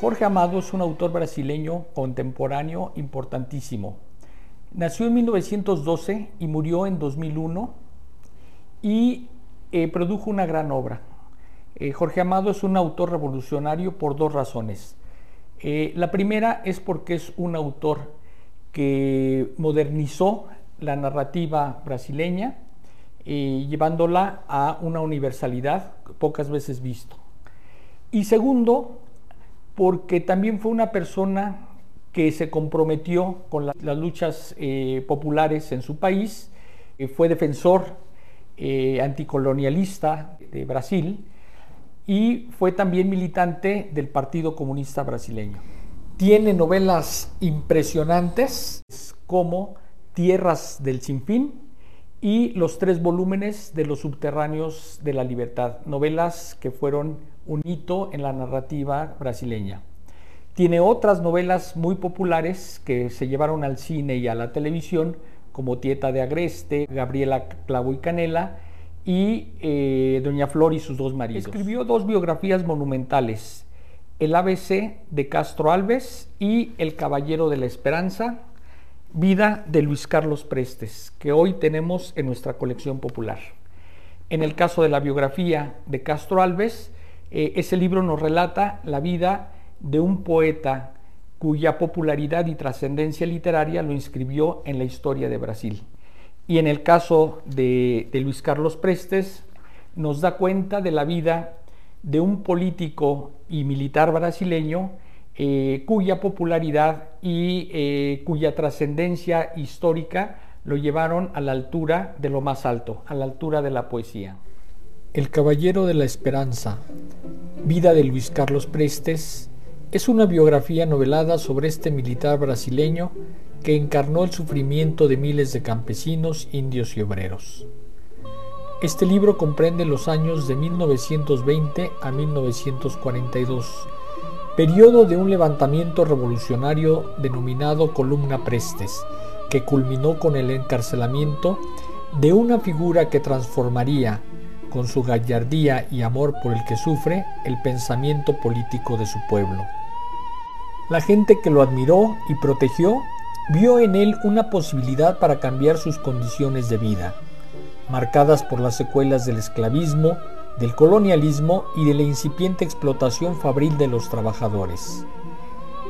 Jorge Amado es un autor brasileño contemporáneo importantísimo. Nació en 1912 y murió en 2001 y eh, produjo una gran obra. Eh, Jorge Amado es un autor revolucionario por dos razones. Eh, la primera es porque es un autor que modernizó la narrativa brasileña, llevándola a una universalidad pocas veces visto. Y segundo, porque también fue una persona que se comprometió con las luchas eh, populares en su país, fue defensor eh, anticolonialista de Brasil y fue también militante del Partido Comunista Brasileño. Tiene novelas impresionantes como Tierras del Sinfín y los tres volúmenes de Los Subterráneos de la Libertad, novelas que fueron un hito en la narrativa brasileña. Tiene otras novelas muy populares que se llevaron al cine y a la televisión, como Tieta de Agreste, Gabriela Clavo y Canela y eh, Doña Flor y sus dos maridos. Escribió dos biografías monumentales, El ABC de Castro Alves y El Caballero de la Esperanza, vida de Luis Carlos Prestes, que hoy tenemos en nuestra colección popular. En el caso de la biografía de Castro Alves, eh, ese libro nos relata la vida de un poeta cuya popularidad y trascendencia literaria lo inscribió en la historia de Brasil. Y en el caso de, Luis Carlos Prestes, nos da cuenta de la vida de un político y militar brasileño eh, cuya popularidad y eh, cuya trascendencia histórica lo llevaron a la altura de lo más alto, a la altura de la poesía. El Caballero de la Esperanza, vida de Luis Carlos Prestes, es una biografía novelada sobre este militar brasileño que encarnó el sufrimiento de miles de campesinos, indios y obreros. Este libro comprende los años de 1920 a 1942, periodo de un levantamiento revolucionario denominado Columna Prestes, que culminó con el encarcelamiento de una figura que transformaría, con su gallardía y amor por el que sufre, el pensamiento político de su pueblo. La gente que lo admiró y protegió vio en él una posibilidad para cambiar sus condiciones de vida, marcadas por las secuelas del esclavismo, del colonialismo y de la incipiente explotación fabril de los trabajadores.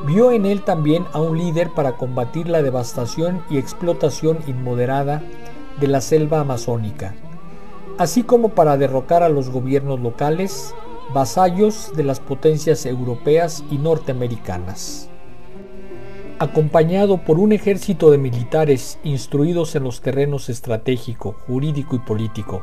Vio en él también a un líder para combatir la devastación y explotación inmoderada de la selva amazónica, así como para derrocar a los gobiernos locales vasallos de las potencias europeas y norteamericanas. Acompañado por un ejército de militares instruidos en los terrenos estratégico, jurídico y político,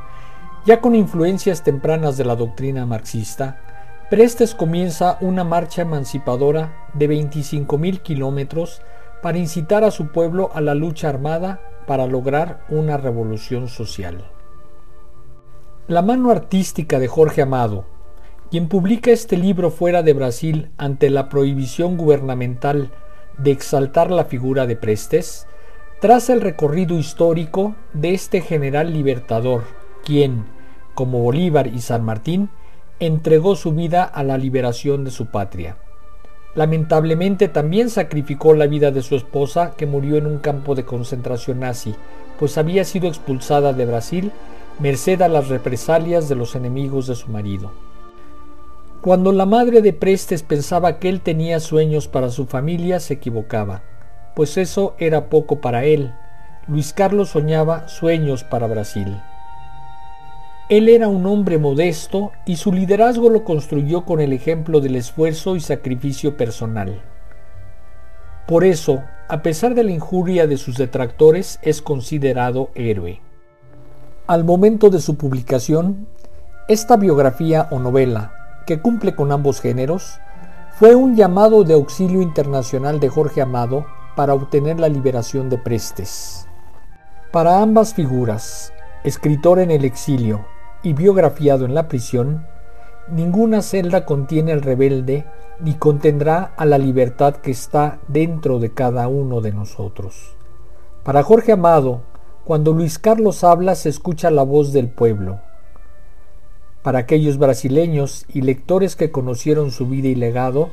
ya con influencias tempranas de la doctrina marxista, Prestes comienza una marcha emancipadora de 25.000 kilómetros para incitar a su pueblo a la lucha armada para lograr una revolución social. La mano artística de Jorge Amado, quien publica este libro fuera de Brasil ante la prohibición gubernamental de exaltar la figura de Prestes, traza el recorrido histórico de este general libertador, quien, como Bolívar y San Martín, entregó su vida a la liberación de su patria. Lamentablemente también sacrificó la vida de su esposa, que murió en un campo de concentración nazi, pues había sido expulsada de Brasil merced a las represalias de los enemigos de su marido. Cuando la madre de Prestes pensaba que él tenía sueños para su familia, se equivocaba, pues eso era poco para él. Luis Carlos soñaba sueños para Brasil. Él era un hombre modesto y su liderazgo lo construyó con el ejemplo del esfuerzo y sacrificio personal. Por eso, a pesar de la injuria de sus detractores, es considerado héroe. Al momento de su publicación, esta biografía o novela, que cumple con ambos géneros, fue un llamado de auxilio internacional de Jorge Amado para obtener la liberación de Prestes. Para ambas figuras, escritor en el exilio y biografiado en la prisión, ninguna celda contiene al rebelde ni contendrá a la libertad que está dentro de cada uno de nosotros. Para Jorge Amado, cuando Luis Carlos habla se escucha la voz del pueblo, para aquellos brasileños y lectores que conocieron su vida y legado,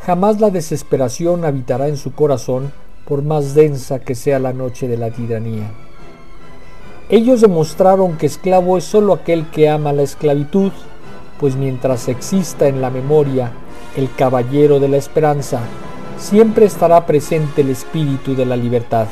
Jamás la desesperación habitará en su corazón, por más densa que sea la noche de la tiranía. Ellos demostraron que esclavo es sólo aquel que ama la esclavitud, pues mientras exista en la memoria el caballero de la esperanza, siempre estará presente el espíritu de la libertad.